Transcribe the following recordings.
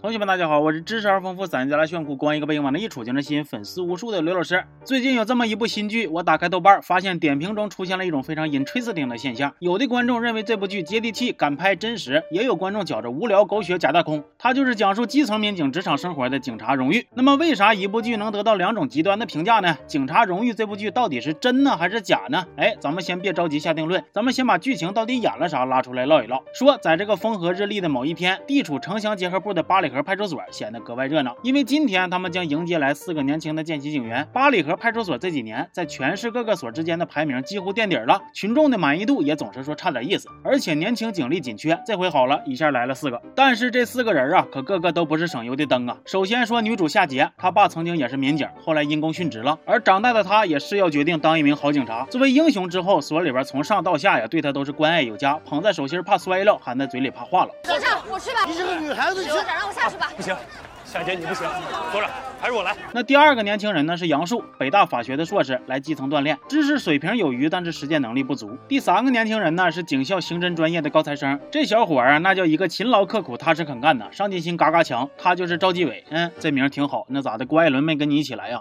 同学们，大家好，我是知识而丰富、三加拉炫酷、光一个背影往那一杵就能吸引粉丝无数的刘老师。最近有这么一部新剧，我打开豆瓣，发现点评中出现了一种非常 interesting 的现象。有的观众认为这部剧接地气、敢拍真实，也有观众觉着无聊、狗血、假大空。它就是讲述基层民警职场生活的《警察荣誉》。那么，为啥一部剧能得到两种极端的评价呢？《警察荣誉》这部剧到底是真呢还是假呢？哎，咱们先别着急下定论，咱们先把剧情到底演了啥拉出来唠一唠。说，在这个风和日丽的某一天，地处城乡结合部的八八里河派出所显。得格外热闹，因为今天他们将迎接来四个年轻的见习警员。八里河派出所这几年在全市各个所之间的排名几乎垫底了，群众的满意度也总是说差点意思。而且年轻警力紧缺，这回好了，一下来了四个。但是这四个人啊，可个个都不是省油的灯啊。首先说女主夏杰，她爸曾经也是民警，后来因公殉职了。而长大的她也是要决定当一名好警察。作为英雄之后，所里边从上到下呀，对她都是关爱有加，捧在手心怕摔了，含在嘴里怕化了。所长，我去吧。你是个女孩子，所长让我下去吧。不行。夏姐，你不行，所长还是我来。那第二个年轻人呢？是杨树，北大法学的硕士，来基层锻炼，知识水平有余，但是实践能力不足。第三个年轻人呢？是警校刑侦专业的高材生，这小伙啊，那叫一个勤劳刻苦、踏实肯干的，上进心嘎嘎强。他就是赵继伟，嗯，这名挺好。那咋的？郭艾伦没跟你一起来呀？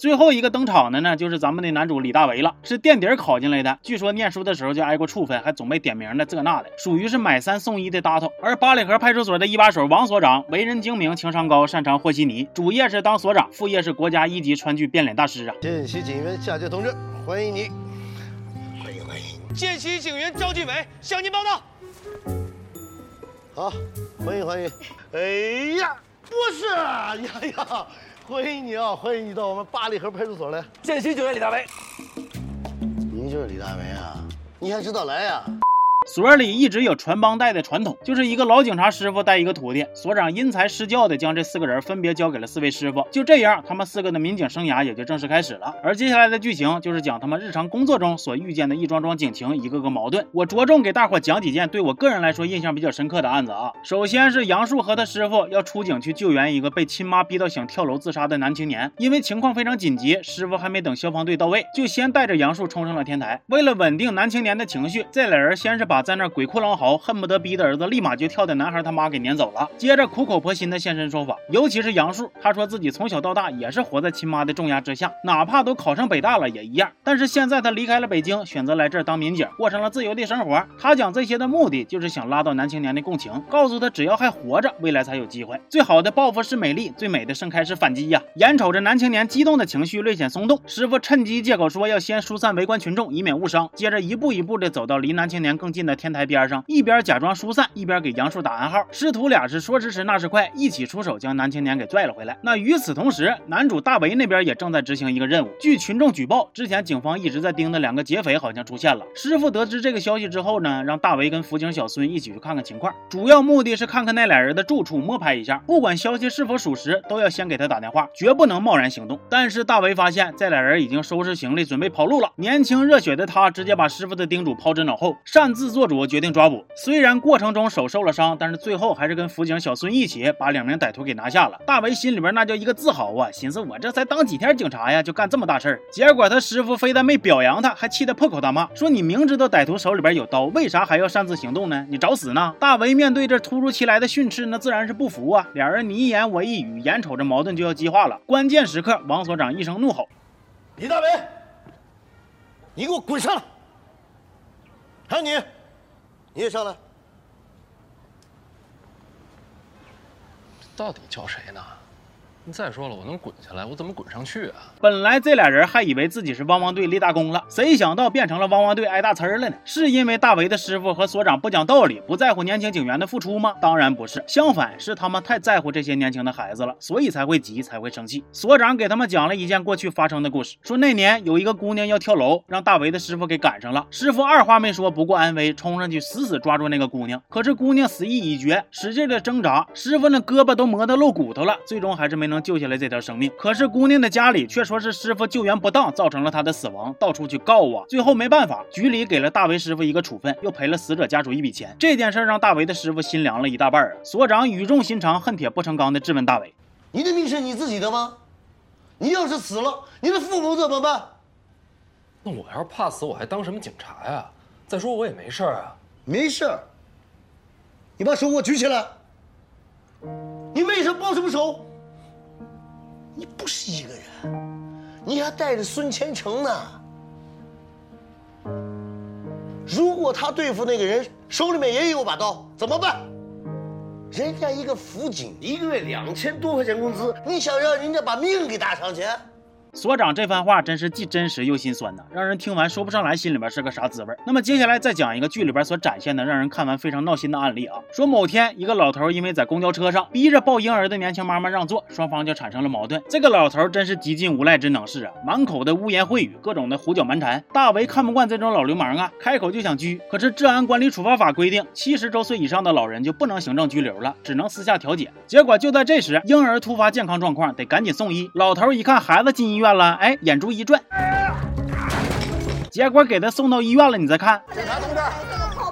最后一个登场的呢，就是咱们的男主李大为了，是垫底考进来的。据说念书的时候就挨过处分，还总被点名的这那的，属于是买三送一的搭头。而八里河派出所的一把手王所长，为人精明，情商高，擅长和稀泥，主业是当所长，副业是国家一级川剧变脸大师啊。见习警员夏杰同志，欢迎你，欢迎欢迎。见习警员赵继伟向您报道。好，欢迎欢迎。哎呀，不是呀呀。欢迎你啊！欢迎你到我们八里河派出所来。见习警员李大为，您就是李大为啊？你还知道来呀？所里一直有传帮带的传统，就是一个老警察师傅带一个徒弟。所长因材施教的将这四个人分别交给了四位师傅，就这样，他们四个的民警生涯也就正式开始了。而接下来的剧情就是讲他们日常工作中所遇见的一桩桩警情，一个个矛盾。我着重给大伙讲几件对我个人来说印象比较深刻的案子啊。首先是杨树和他师傅要出警去救援一个被亲妈逼到想跳楼自杀的男青年，因为情况非常紧急，师傅还没等消防队到位，就先带着杨树冲上了天台。为了稳定男青年的情绪，这俩人先是把在那鬼哭狼。嚎恨不得逼的儿子立马就跳的男孩他妈给撵走了，接着苦口婆心的现身说法，尤其是杨树，他说自己从小到大也是活在亲妈的重压之下，哪怕都考上北大了也一样。但是现在他离开了北京，选择来这儿当民警，过上了自由的生活。他讲这些的目的就是想拉到男青年的共情，告诉他只要还活着，未来才有机会。最好的报复是美丽，最美的盛开是反击呀！眼瞅着男青年激动的情绪略显松动，师傅趁机借口说要先疏散围观群众，以免误伤。接着一步一步的走到离男青年更近的天台边上。一边假装疏散，一边给杨树打暗号。师徒俩是说时迟那时快，一起出手将男青年给拽了回来。那与此同时，男主大为那边也正在执行一个任务。据群众举报，之前警方一直在盯的两个劫匪好像出现了。师傅得知这个消息之后呢，让大为跟辅警小孙一起去看看情况，主要目的是看看那俩人的住处，摸排一下。不管消息是否属实，都要先给他打电话，绝不能贸然行动。但是大为发现这俩人已经收拾行李准备跑路了。年轻热血的他直接把师傅的叮嘱抛之脑后，擅自做主，决定抓捕。虽然过程中手受了伤，但是最后还是跟辅警小孙一起把两名歹徒给拿下了。大为心里边那叫一个自豪啊，寻思我这才当几天警察呀，就干这么大事儿。结果他师傅非但没表扬他，还气得破口大骂，说你明知道歹徒手里边有刀，为啥还要擅自行动呢？你找死呢！大为面对这突如其来的训斥，那自然是不服啊。俩人你一言我一语，眼瞅着矛盾就要激化了。关键时刻，王所长一声怒吼：“李大为，你给我滚上来！还有你。”你也上来。到底叫谁呢？再说了，我能滚下来，我怎么滚上去啊？本来这俩人还以为自己是汪汪队立大功了，谁想到变成了汪汪队挨大呲儿了呢？是因为大为的师傅和所长不讲道理，不在乎年轻警员的付出吗？当然不是，相反是他们太在乎这些年轻的孩子了，所以才会急，才会生气。所长给他们讲了一件过去发生的故事，说那年有一个姑娘要跳楼，让大为的师傅给赶上了。师傅二话没说，不顾安危，冲上去死死抓住那个姑娘。可是姑娘死意已决，使劲的挣扎，师傅那胳膊都磨得露骨头了，最终还是没能。救下来这条生命，可是姑娘的家里却说是师傅救援不当，造成了她的死亡，到处去告啊。最后没办法，局里给了大为师傅一个处分，又赔了死者家属一笔钱。这件事让大为的师傅心凉了一大半啊。所长语重心长、恨铁不成钢的质问大为：“你的命是你自己的吗？你要是死了，你的父母怎么办？那我要是怕死，我还当什么警察呀？再说我也没事啊。没事。你把手给我举起来。你为什么报什么仇？你不是一个人，你还带着孙千成呢。如果他对付那个人手里面也有把刀，怎么办？人家一个辅警一个月两千多块钱工资，你想让人家把命给搭上去？所长这番话真是既真实又心酸呐，让人听完说不上来心里边是个啥滋味。那么接下来再讲一个剧里边所展现的让人看完非常闹心的案例啊。说某天一个老头因为在公交车上逼着抱婴儿的年轻妈妈让座，双方就产生了矛盾。这个老头真是极尽无赖之能事啊，满口的污言秽语，各种的胡搅蛮缠。大为看不惯这种老流氓啊，开口就想拘。可是治安管理处罚法规定，七十周岁以上的老人就不能行政拘留了，只能私下调解。结果就在这时，婴儿突发健康状况，得赶紧送医。老头一看孩子进医院院了，哎，眼。珠一转，结果给他送到医院了。你再看，警察同志，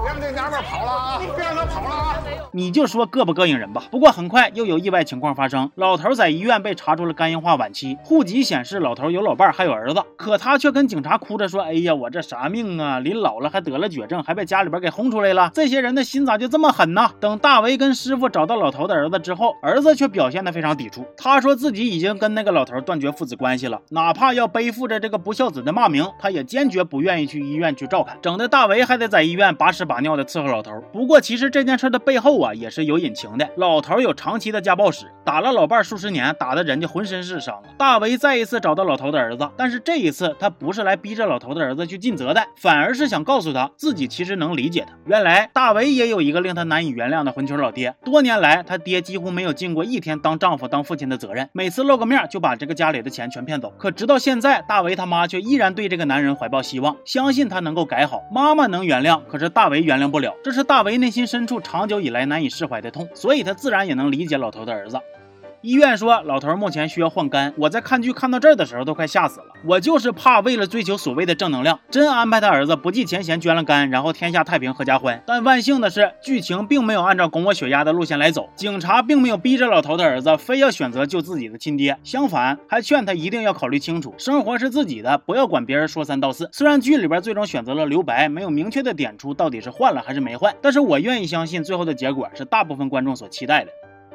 别让这娘们跑了啊！别让他跑了啊！你就说膈不膈应人吧。不过很快又有意外情况发生，老头在医院被查出了肝硬化晚期，户籍显示老头有老伴还有儿子，可他却跟警察哭着说：“哎呀，我这啥命啊？临老了还得了绝症，还被家里边给轰出来了。这些人的心咋就这么狠呢？”等大为跟师傅找到老头的儿子之后，儿子却表现得非常抵触。他说自己已经跟那个老头断绝父子关系了，哪怕要背负着这个不孝子的骂名，他也坚决不愿意去医院去照看，整的大为还得在医院把屎把尿的伺候老头。不过其实这件事的背后啊，也是有隐情。的老头有长期的家暴史，打了老伴数十年，打的人家浑身是伤。大为再一次找到老头的儿子，但是这一次他不是来逼着老头的儿子去尽责的，反而是想告诉他自己其实能理解他。原来大为也有一个令他难以原谅的混球老爹，多年来他爹几乎没有尽过一天当丈夫当父亲的责任，每次露个面就把这个家里的钱全骗走。可直到现在，大为他妈却依然对这个男人怀抱希望，相信他能够改好。妈妈能原谅，可是大为原谅不了，这是大为内心深处长久以来难以释怀的痛。所以他自然也能理解老头的儿子。医院说老头目前需要换肝。我在看剧看到这儿的时候都快吓死了。我就是怕为了追求所谓的正能量，真安排他儿子不计前嫌捐了肝，然后天下太平阖家欢。但万幸的是，剧情并没有按照拱我血压的路线来走。警察并没有逼着老头的儿子非要选择救自己的亲爹，相反还劝他一定要考虑清楚，生活是自己的，不要管别人说三道四。虽然剧里边最终选择了留白，没有明确的点出到底是换了还是没换，但是我愿意相信最后的结果是大部分观众所期待的。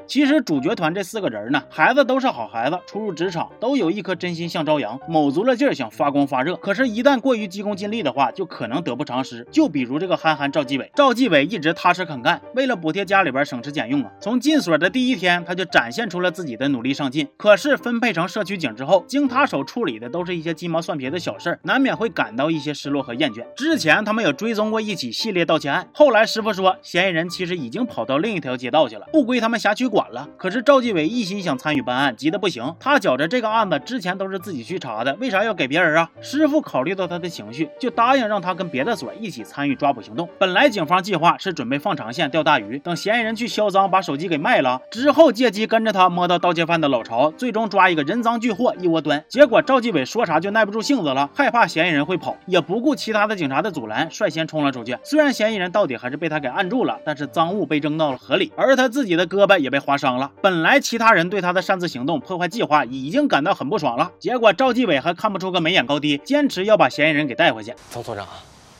其实主角团这四个人呢，孩子都是好孩子，初入职场都有一颗真心向朝阳，卯足了劲儿想发光发热。可是，一旦过于急功近利的话，就可能得不偿失。就比如这个憨憨赵继伟，赵继伟一直踏实肯干，为了补贴家里边省吃俭用啊，从进所的第一天他就展现出了自己的努力上进。可是分配成社区警之后，经他手处理的都是一些鸡毛蒜皮的小事儿，难免会感到一些失落和厌倦。之前他们有追踪过一起系列盗窃案，后来师傅说嫌疑人其实已经跑到另一条街道去了，不归他们辖区管管了。可是。赵继伟一心想参与办案，急得不行。他觉着这个案子之前都是自己去查的，为啥要给别人啊？师傅考虑到他的情绪，就答应让他跟别的所一起参与抓捕行动。本来警方计划是准备放长线钓大鱼，等嫌疑人去销赃，把手机给卖了之后，借机跟着他摸到盗窃犯的老巢，最终抓一个人赃俱获，一窝端。结果赵继伟说啥就耐不住性子了，害怕嫌疑人会跑，也不顾其他的警察的阻拦，率先冲了出去。虽然嫌疑人到底还是被他给按住了，但是赃物被扔到了河里，而他自己的胳膊也被划伤了。本来。其他人对他的擅自行动破坏计划已经感到很不爽了。结果赵继伟还看不出个眉眼高低，坚持要把嫌疑人给带回去。曾所长，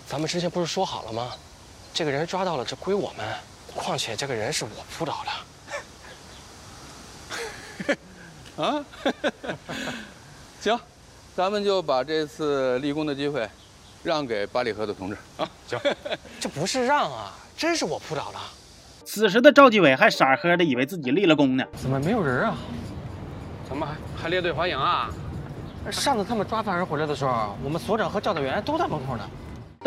咱们之前不是说好了吗？这个人抓到了，这归我们。况且这个人是我扑倒的。啊，行，咱们就把这次立功的机会让给八里河的同志啊。行，这不是让啊，真是我扑倒的。此时的赵继伟还傻呵的以为自己立了功呢，怎么没有人啊？怎么还还列队欢迎啊？上次他们抓犯人回来的时候，我们所长和教导员都在门口呢。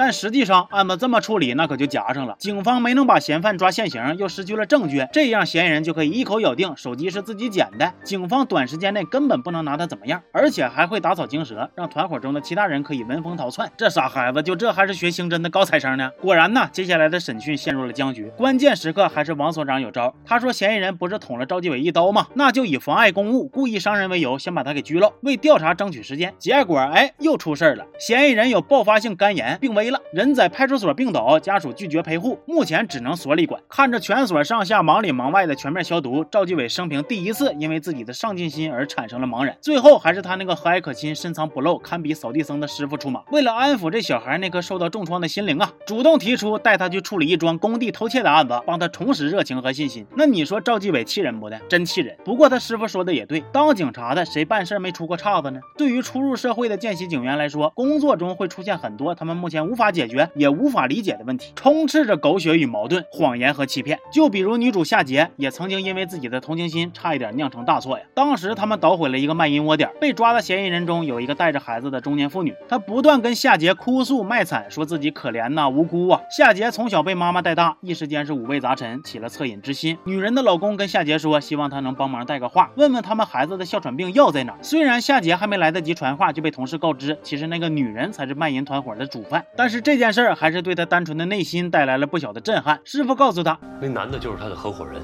但实际上，案子这么处理，那可就夹上了。警方没能把嫌犯抓现行，又失去了证据，这样嫌疑人就可以一口咬定手机是自己捡的。警方短时间内根本不能拿他怎么样，而且还会打草惊蛇，让团伙中的其他人可以闻风逃窜。这傻孩子，就这还是学刑侦的高材生呢？果然呢，接下来的审讯陷入了僵局。关键时刻还是王所长有招。他说，嫌疑人不是捅了赵继伟一刀吗？那就以妨碍公务、故意伤人为由，先把他给拘了，为调查争取时间。结果，哎，又出事了。嫌疑人有爆发性肝炎，并危了，人在派出所病倒，家属拒绝陪护，目前只能所里管。看着全所上下忙里忙外的全面消毒，赵继伟生平第一次因为自己的上进心而产生了茫然。最后还是他那个和蔼可亲、深藏不露、堪比扫地僧的师傅出马，为了安抚这小孩那颗受到重创的心灵啊，主动提出带他去处理一桩工地偷窃的案子，帮他重拾热情和信心。那你说赵继伟气人不的？真气人。不过他师傅说的也对，当警察的谁办事没出过岔子呢？对于初入社会的见习警员来说，工作中会出现很多他们目前 无法解决也无法理解的问题，充斥着狗血与矛盾、谎言和欺骗。就比如女主夏洁，也曾经因为自己的同情心，差一点酿成大错呀。当时他们捣毁了一个卖淫窝点，被抓的嫌疑人中有一个带着孩子的中年妇女，她不断跟夏洁哭诉卖惨，说自己可怜呐、无辜啊。夏洁从小被妈妈带大，一时间是五味杂陈，起了恻隐之心。女人的老公跟夏洁说，希望她能帮忙带个话，问问他们孩子的哮喘病药在哪。虽然夏洁还没来得及传话，就被同事告知，其实那个女人才是卖淫团伙的主犯。但是这件事儿还是对他单纯的内心带来了不小的震撼。师傅告诉他，那男的就是他的合伙人，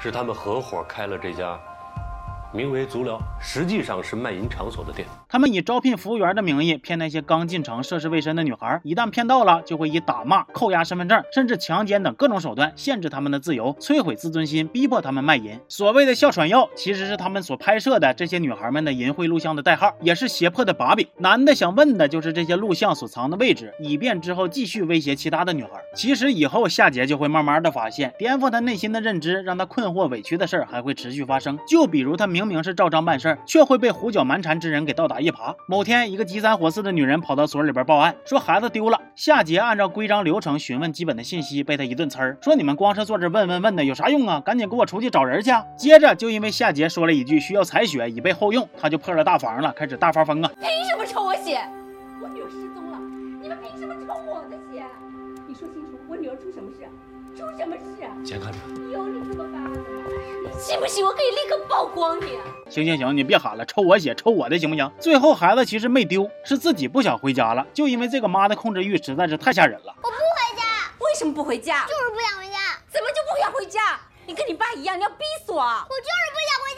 是他们合伙开了这家名为足疗，实际上是卖淫场所的店。他们以招聘服务员的名义骗那些刚进城涉世未深的女孩，一旦骗到了，就会以打骂、扣押身份证，甚至强奸等各种手段限制他们的自由，摧毁自尊心，逼迫他们卖淫。所谓的哮喘药，其实是他们所拍摄的这些女孩们的淫秽录像的代号，也是胁迫的把柄。男的想问的就是这些录像所藏的位置，以便之后继续威胁其他的女孩。其实以后夏杰就会慢慢的发现，颠覆他内心的认知，让他困惑委屈的事儿还会持续发生。就比如他明明明是照章办事儿，却会被胡搅蛮缠之人给倒打一耙。某天，一个急三火四的女人跑到所里边报案，说孩子丢了。夏杰按照规章流程询问基本的信息，被他一顿呲儿，说你们光是坐这问问问的有啥用啊？赶紧给我出去找人去！接着就因为夏杰说了一句需要采血以备后用，他就破了大防了，开始大发疯啊！凭什么抽我血？我女儿失踪了，你们凭什么抽我的血？你说清楚，我女儿出什么事？出什么事？先看着。有你这么办案的吗？你信不信我可以立刻曝光你？行行行，你别喊了，抽我血，抽我的行不行？最后孩子其实没丢，是自己不想回家了，就因为这个妈的控制欲实在是太吓人了。我不回家。为什么不回家？就是不想回家。怎么就不想回家？你跟你爸一样，你要逼死我！我就是不想回家。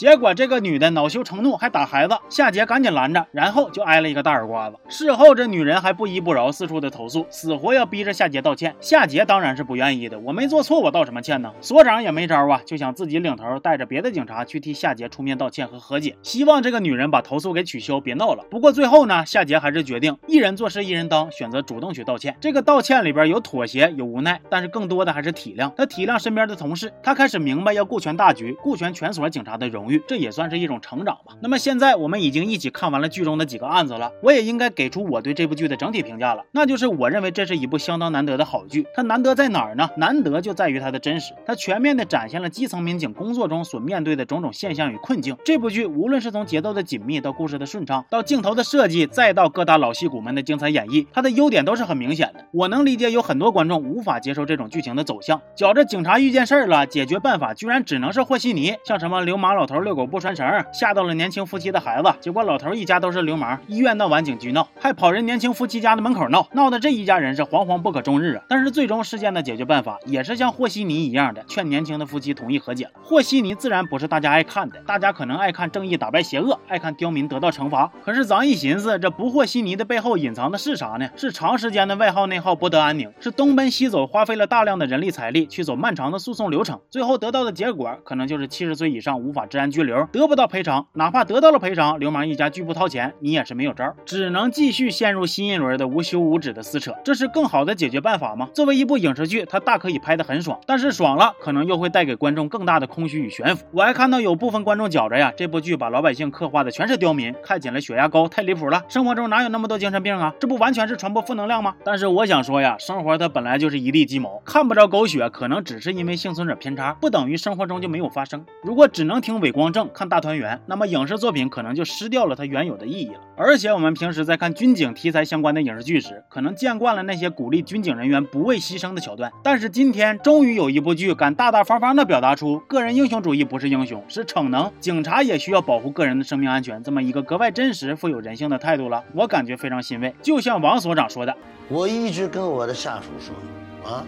结果这个女的恼羞成怒，还打孩子。夏杰赶紧拦着，然后就挨了一个大耳刮子。事后这女人还不依不饶，四处的投诉，死活要逼着夏杰道歉。夏杰当然是不愿意的，我没做错，我道什么歉呢？所长也没招啊，就想自己领头，带着别的警察去替夏杰出面道歉和和解，希望这个女人把投诉给取消，别闹了。不过最后呢，夏杰还是决定一人做事一人当，选择主动去道歉。这个道歉里边有妥协，有无奈，但是更多的还是体谅。他体谅身边的同事，他开始明白要顾全大局，顾全全所警察的荣誉，这也算是一种成长吧。那么现在我们已经一起看完了剧中的几个案子了，我也应该给出我对这部剧的整体评价了，那就是我认为这是一部相当难得的好剧。它难得在哪儿呢？难得就在于它的真实，它全面的展现了基层民警工作中所面对的种种现象与困境。这部剧无论是从节奏的紧密到故事的顺畅，到镜头的设计，再到各大老戏骨们的精彩演绎，它的优点都是很明显的。我能理解有很多观众无法接受这种剧情的走向，觉着警察遇见事儿了，解决办法居然只能是和稀泥，像什么流氓老头遛狗不拴绳，吓到了年轻夫妻的孩子，结果老头一家都是流氓，医院闹完警局闹，还跑人年轻夫妻家的门口闹，闹得这一家人是惶惶不可终日啊。但是最终事件的解决办法也是像和稀泥一样的，劝年轻的夫妻同意和解了。和稀泥自然不是大家爱看的，大家可能爱看正义打败邪恶，爱看刁民得到惩罚。可是咱一寻思，这不和稀泥的背后隐藏的是啥呢？是长时间的外耗内耗不得安宁，是东奔西走，花费了大量的人力财力去走漫长的诉讼流程，最后得到的结果可能就是七十岁以上无法治安拘留，得不到赔偿，哪怕得到了赔偿，流氓一家拒不掏钱，你也是没有招，只能继续陷入新一轮的无休无止的撕扯。这是更好的解决办法吗？作为一部影视剧，它大可以拍得很爽，但是爽了，可能又会带给观众更大的空虚与悬浮。我还看到有部分观众觉着呀，这部剧把老百姓刻画的全是刁民，看起来血压高，太离谱了。生活中哪有那么多精神病啊？这不完全是传播负能量吗？但是我想说呀，生活它本来就是一地鸡毛，看不着狗血，可能只是因为幸存者偏差，不等于生活中就没有发生。如果只能听伪光正，看大团圆，那么影视作品可能就失掉了它原有的意义了。而且我们平时在看军警题材相关的影视剧时，可能见惯了那些鼓励军警人员不畏牺牲的桥段，但是今天终于有一部剧敢大大方方的表达出个人英雄主义不是英雄，是逞能，警察也需要保护个人的生命安全这么一个格外真实、富有人性的态度了。我感觉非常欣慰。就像王所长说的，我一直跟我的下属说，啊，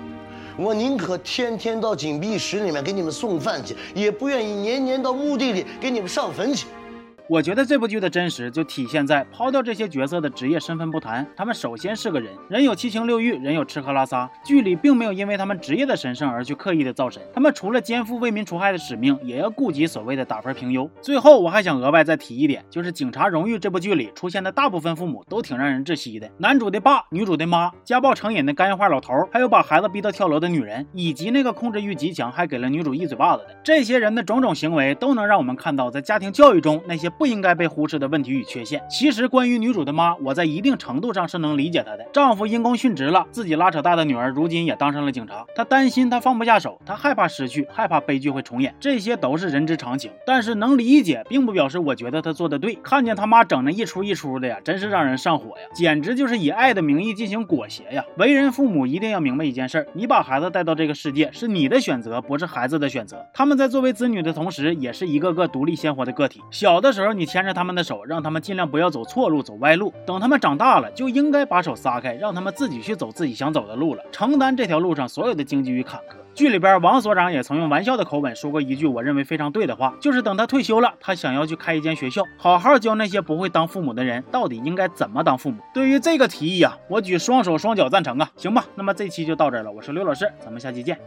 我宁可天天到紧闭室里面给你们送饭去，也不愿意年年到墓地里给你们上坟去。我觉得这部剧的真实就体现在抛掉这些角色的职业身份不谈，他们首先是个人，人有七情六欲，人有吃喝拉撒。剧里并没有因为他们职业的神圣而去刻意的造神，他们除了肩负为民除害的使命，也要顾及所谓的打分评优。最后我还想额外再提一点，就是《警察荣誉》这部剧里出现的大部分父母都挺让人窒息的，男主的爸、女主的妈、家暴成瘾的肝硬化老头，还有把孩子逼到跳楼的女人，以及那个控制欲极强还给了女主一嘴巴子的，这些人的种种行为都能让我们看到在家庭教育中那些不应该被忽视的问题与缺陷。其实关于女主的妈，我在一定程度上是能理解她的，丈夫因公殉职了，自己拉扯大的女儿如今也当上了警察，她担心，她放不下手，她害怕失去，害怕悲剧会重演，这些都是人之常情。但是能理解，并不表示我觉得她做的对。看见他妈整那一出一出的呀，真是让人上火呀，简直就是以爱的名义进行裹挟呀。为人父母一定要明白一件事儿，你把孩子带到这个世界是你的选择，不是孩子的选择。他们在作为子女的同时，也是一个个独立鲜活的个体。小的时候时候你牵着他们的手，让他们尽量不要走错路、走歪路。等他们长大了，就应该把手撒开，让他们自己去走自己想走的路了，承担这条路上所有的荆棘与坎坷。剧里边，王所长也曾用玩笑的口吻说过一句我认为非常对的话，就是等他退休了，他想要去开一间学校，好好教那些不会当父母的人到底应该怎么当父母。对于这个提议啊，我举双手双脚赞成啊！行吧，那么这期就到这了，我是刘老师，咱们下期见。